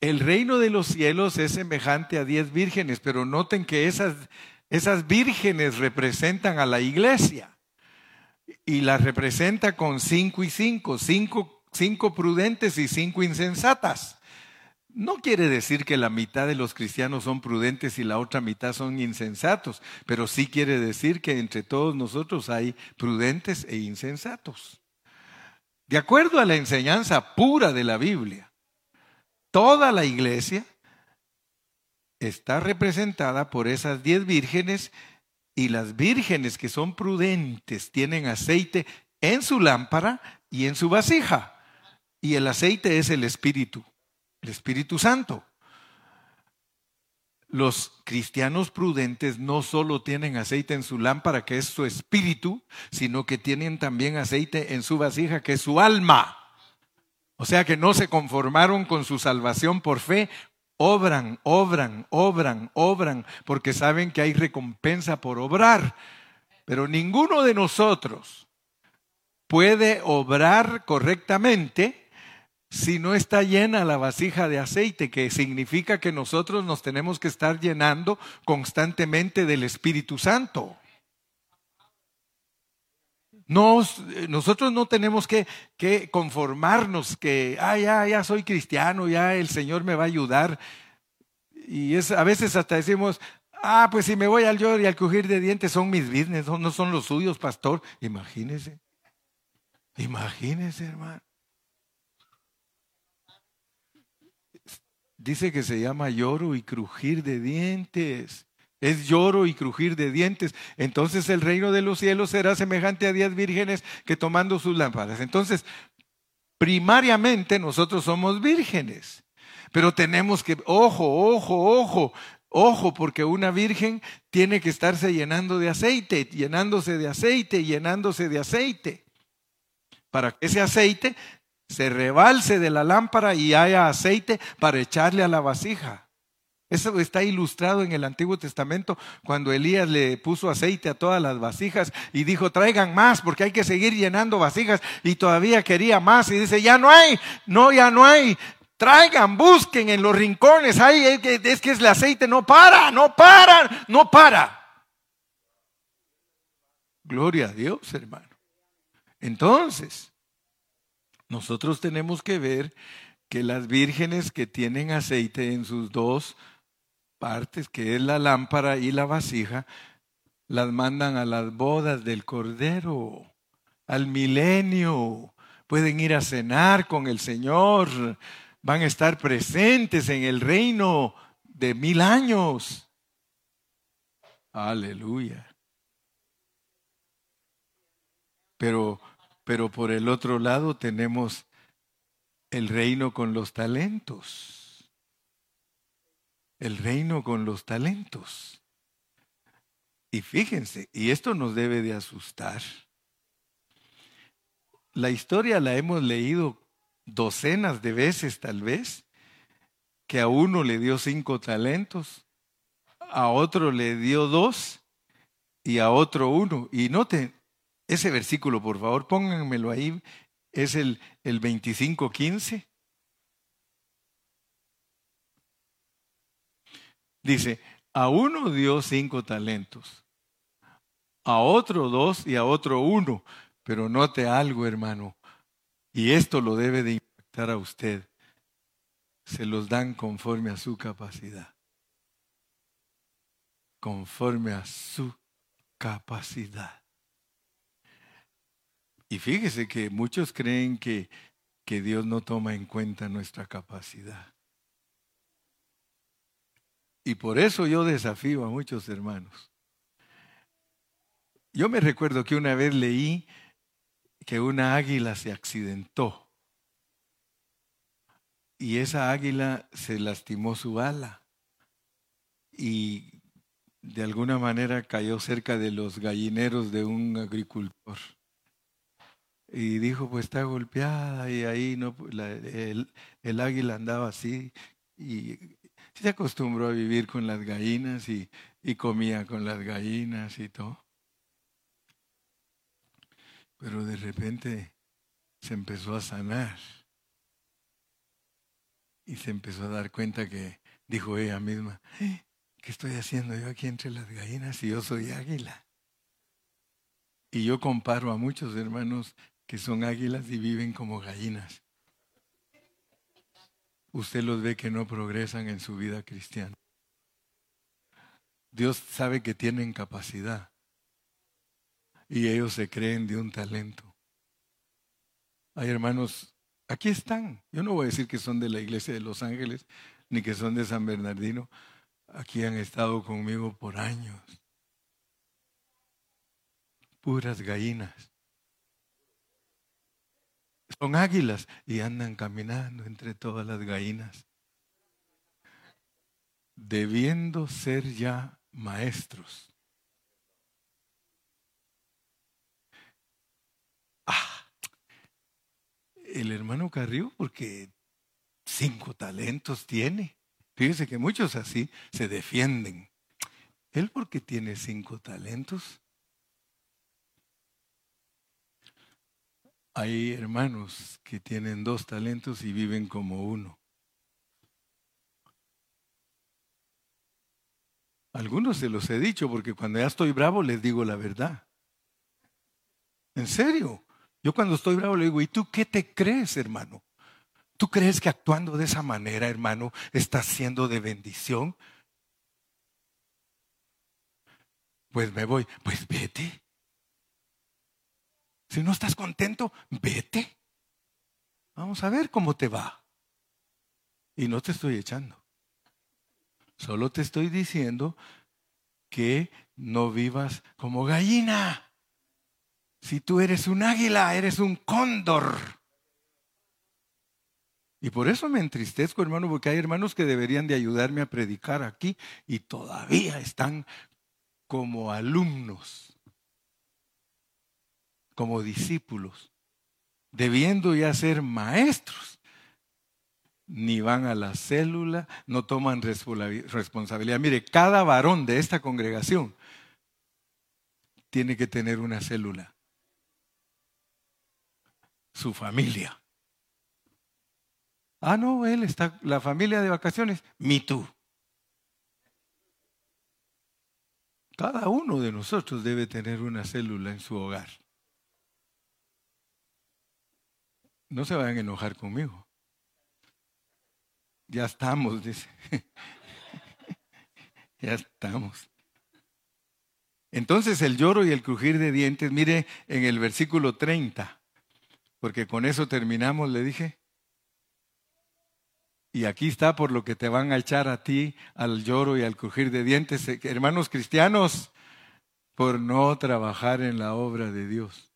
El reino de los cielos es semejante a diez vírgenes, pero noten que esas, esas vírgenes representan a la iglesia y las representa con cinco y cinco, cinco, cinco prudentes y cinco insensatas. No quiere decir que la mitad de los cristianos son prudentes y la otra mitad son insensatos, pero sí quiere decir que entre todos nosotros hay prudentes e insensatos. De acuerdo a la enseñanza pura de la Biblia, toda la iglesia está representada por esas diez vírgenes y las vírgenes que son prudentes tienen aceite en su lámpara y en su vasija. Y el aceite es el Espíritu, el Espíritu Santo los cristianos prudentes no solo tienen aceite en su lámpara, que es su espíritu, sino que tienen también aceite en su vasija, que es su alma. O sea que no se conformaron con su salvación por fe, obran, obran, obran, obran, porque saben que hay recompensa por obrar. Pero ninguno de nosotros puede obrar correctamente si no está llena la vasija de aceite, que significa que nosotros nos tenemos que estar llenando constantemente del Espíritu Santo. nosotros no tenemos que, conformarnos que, ah, ya, ya soy cristiano, ya el Señor me va a ayudar. Y es, a veces hasta decimos, ah, pues si me voy al llor y al crujir de dientes son mis business, no son los suyos, pastor. Imagínese, imagínese, hermano. Dice que se llama lloro y crujir de dientes. Es lloro y crujir de dientes. Entonces el reino de los cielos será semejante a diez vírgenes que tomando sus lámparas. Entonces, primariamente nosotros somos vírgenes. Pero tenemos que, ojo, ojo, ojo, ojo, porque una virgen tiene que estarse llenando de aceite, llenándose de aceite, llenándose de aceite. Para que ese aceite se rebalse de la lámpara y haya aceite para echarle a la vasija. Eso está ilustrado en el Antiguo Testamento cuando Elías le puso aceite a todas las vasijas y dijo, traigan más porque hay que seguir llenando vasijas y todavía quería más y dice, ya no hay, no, ya no hay. Traigan, busquen en los rincones, hay, es que, es el aceite no para, no para, no para. Gloria a Dios, hermano. Entonces, nosotros tenemos que ver que las vírgenes que tienen aceite en sus dos partes, que es la lámpara y la vasija, las mandan a las bodas del Cordero, al milenio. Pueden ir a cenar con el Señor, van a estar presentes en el reino de mil años. Aleluya. Pero pero por el otro lado tenemos el reino con los talentos. El reino con los talentos. Y fíjense, y esto nos debe de asustar. La historia la hemos leído docenas de veces tal vez, que a uno le dio cinco talentos, a otro le dio dos y a otro uno. Y noten, ese versículo, por favor, pónganmelo ahí. Es el, el 25.15. Dice, a uno dio cinco talentos, a otro dos y a otro uno. Pero note algo, hermano, y esto lo debe de impactar a usted. Se los dan conforme a su capacidad. Conforme a su capacidad. Y fíjese que muchos creen que, que Dios no toma en cuenta nuestra capacidad. Y por eso yo desafío a muchos hermanos. Yo me recuerdo que una vez leí que una águila se accidentó y esa águila se lastimó su ala y de alguna manera cayó cerca de los gallineros de un agricultor. Y dijo, pues está golpeada y ahí no, el, el, águila andaba así y se acostumbró a vivir con las gallinas y, y comía con las gallinas y todo. Pero de repente se empezó a sanar y se empezó a dar cuenta que dijo ella misma, eh, ¿qué estoy haciendo yo aquí entre las gallinas si yo soy águila? Y yo comparo a muchos hermanos que son águilas y viven como gallinas. Usted los ve que no progresan en su vida cristiana. Dios sabe que tienen capacidad y ellos se creen de un talento. Hay hermanos, aquí están. Yo no voy a decir que son de la iglesia de Los Ángeles ni que son de San Bernardino. Aquí han estado conmigo por años. Puras gallinas. Son águilas y andan caminando entre todas las gallinas. Debiendo ser ya maestros. Ah, el hermano Carrillo, porque cinco talentos tiene. Fíjese que muchos así se defienden. Él porque tiene cinco talentos. Hay hermanos que tienen dos talentos y viven como uno. Algunos se los he dicho porque cuando ya estoy bravo les digo la verdad. En serio. Yo cuando estoy bravo le digo, ¿y tú qué te crees, hermano? ¿Tú crees que actuando de esa manera, hermano, estás siendo de bendición? Pues me voy, pues vete. Si no estás contento, vete. Vamos a ver cómo te va. Y no te estoy echando. Solo te estoy diciendo que no vivas como gallina. Si tú eres un águila, eres un cóndor. Y por eso me entristezco, hermano, porque hay hermanos que deberían de ayudarme a predicar aquí y todavía están como alumnos, como discípulos, debiendo ya ser maestros. Ni van a la célula, no toman responsabilidad. Mire, cada varón de esta congregación tiene que tener una célula. Su familia. Ah, no, él está, la familia de vacaciones, me tú. Cada uno de nosotros debe tener una célula en su hogar. No se vayan a enojar conmigo. Ya estamos, dice. ya estamos. Entonces el lloro y el crujir de dientes, mire en el versículo 30, porque con eso terminamos, le dije. Y aquí está por lo que te van a echar a ti al lloro y al crujir de dientes, eh, hermanos cristianos, por no trabajar en la obra de Dios,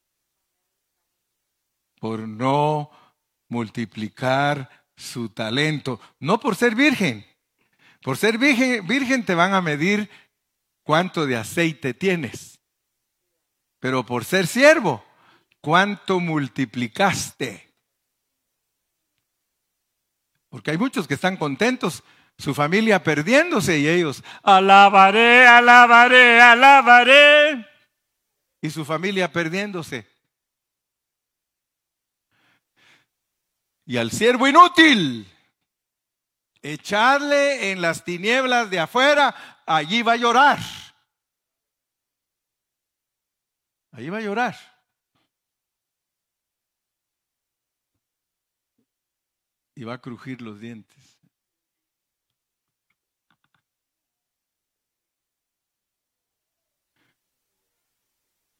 por no multiplicar su talento, no por ser virgen. Por ser virgen, virgen te van a medir cuánto de aceite tienes, pero por ser siervo, cuánto multiplicaste. Porque hay muchos que están contentos, su familia perdiéndose y ellos, alabaré, alabaré, alabaré. Y su familia perdiéndose. Y al siervo inútil, echarle en las tinieblas de afuera, allí va a llorar. Allí va a llorar. y va a crujir los dientes.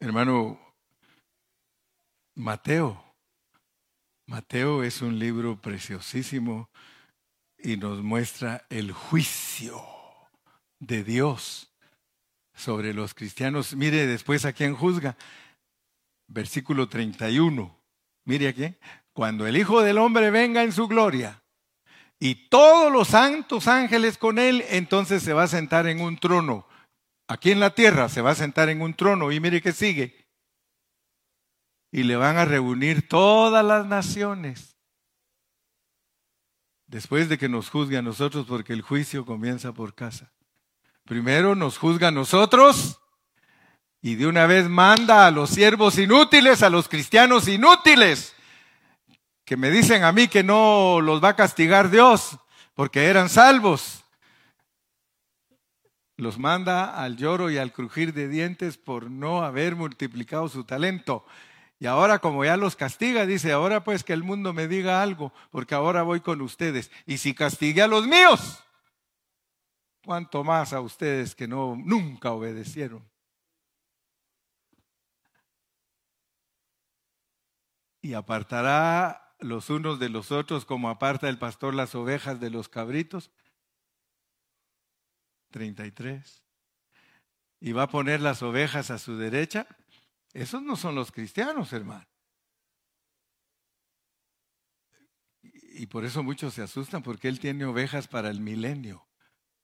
Hermano, Mateo, Mateo es un libro preciosísimo y nos muestra el juicio de Dios sobre los cristianos. Mire después a quién juzga. Versículo 31. Mire aquí cuando el Hijo del Hombre venga en su gloria y todos los santos ángeles con él, entonces se va a sentar en un trono. Aquí en la tierra se va a sentar en un trono y mire que sigue. Y le van a reunir todas las naciones. Después de que nos juzgue a nosotros, porque el juicio comienza por casa. Primero nos juzga a nosotros y de una vez manda a los siervos inútiles, a los cristianos inútiles, que me dicen a mí que no los va a castigar Dios porque eran salvos. Los manda al lloro y al crujir de dientes por no haber multiplicado su talento. Y ahora como ya los castiga, dice, ahora pues que el mundo me diga algo, porque ahora voy con ustedes. Y si castigue a los míos, ¿cuánto más a ustedes que no nunca obedecieron? Y apartará los unos de los otros como aparta el pastor las ovejas de los cabritos. 33. Y va a poner las ovejas a su derecha. Esos no son los cristianos, hermano. Y por eso muchos se asustan porque Él tiene ovejas para el milenio.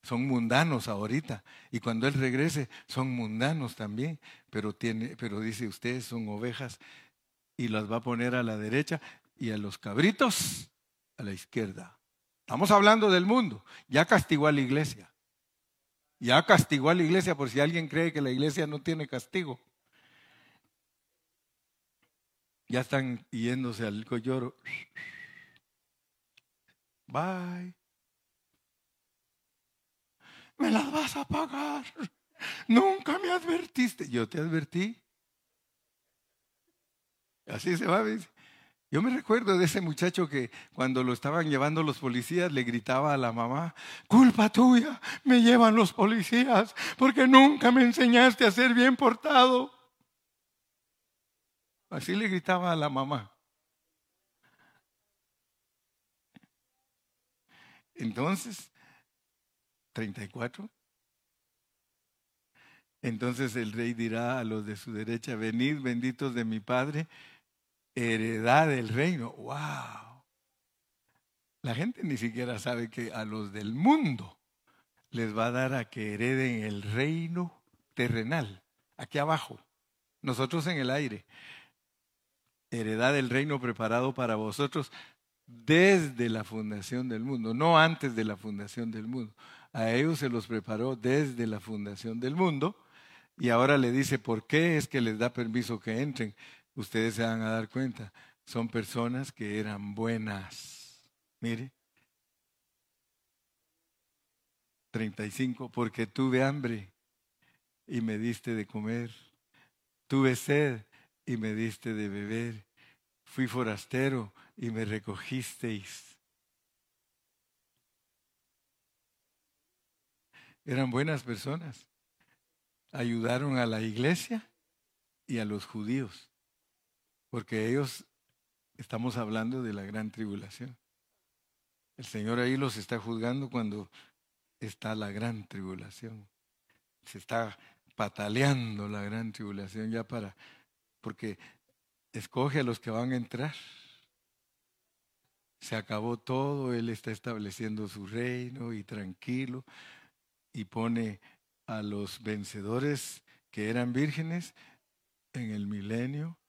Son mundanos ahorita. Y cuando Él regrese, son mundanos también. Pero, tiene, pero dice, ustedes son ovejas y las va a poner a la derecha y a los cabritos a la izquierda. Estamos hablando del mundo. Ya castigó a la iglesia. Ya castigó a la iglesia por si alguien cree que la iglesia no tiene castigo. Ya están yéndose al colloro. Bye. Me las vas a pagar. Nunca me advertiste. Yo te advertí. Así se va. Yo me recuerdo de ese muchacho que cuando lo estaban llevando los policías le gritaba a la mamá, culpa tuya, me llevan los policías porque nunca me enseñaste a ser bien portado. Así le gritaba a la mamá. Entonces, 34. Entonces el rey dirá a los de su derecha, venid benditos de mi Padre heredad del reino. ¡Wow! La gente ni siquiera sabe que a los del mundo les va a dar a que hereden el reino terrenal, aquí abajo, nosotros en el aire. Heredad del reino preparado para vosotros desde la fundación del mundo, no antes de la fundación del mundo. A ellos se los preparó desde la fundación del mundo y ahora le dice por qué es que les da permiso que entren ustedes se van a dar cuenta, son personas que eran buenas. Mire. 35, porque tuve hambre y me diste de comer. Tuve sed y me diste de beber. Fui forastero y me recogisteis. Eran buenas personas. Ayudaron a la iglesia y a los judíos. Porque ellos, estamos hablando de la gran tribulación. El Señor ahí los está juzgando cuando está la gran tribulación. Se está pataleando la gran tribulación ya para, porque escoge a los que van a entrar. Se acabó todo, Él está estableciendo su reino y tranquilo y pone a los vencedores que eran vírgenes en el milenio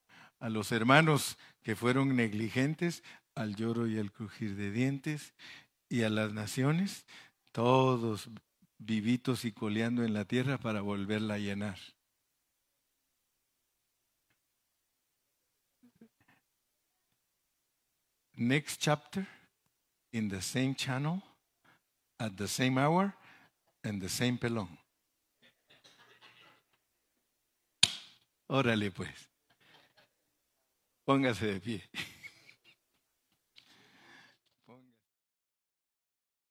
a los hermanos que fueron negligentes, al lloro y al crujir de dientes, y a las naciones, todos vivitos y coleando en la tierra para volverla a llenar. Next chapter, in the same channel, at the same hour, and the same pelón. Órale pues. Póngase de pie.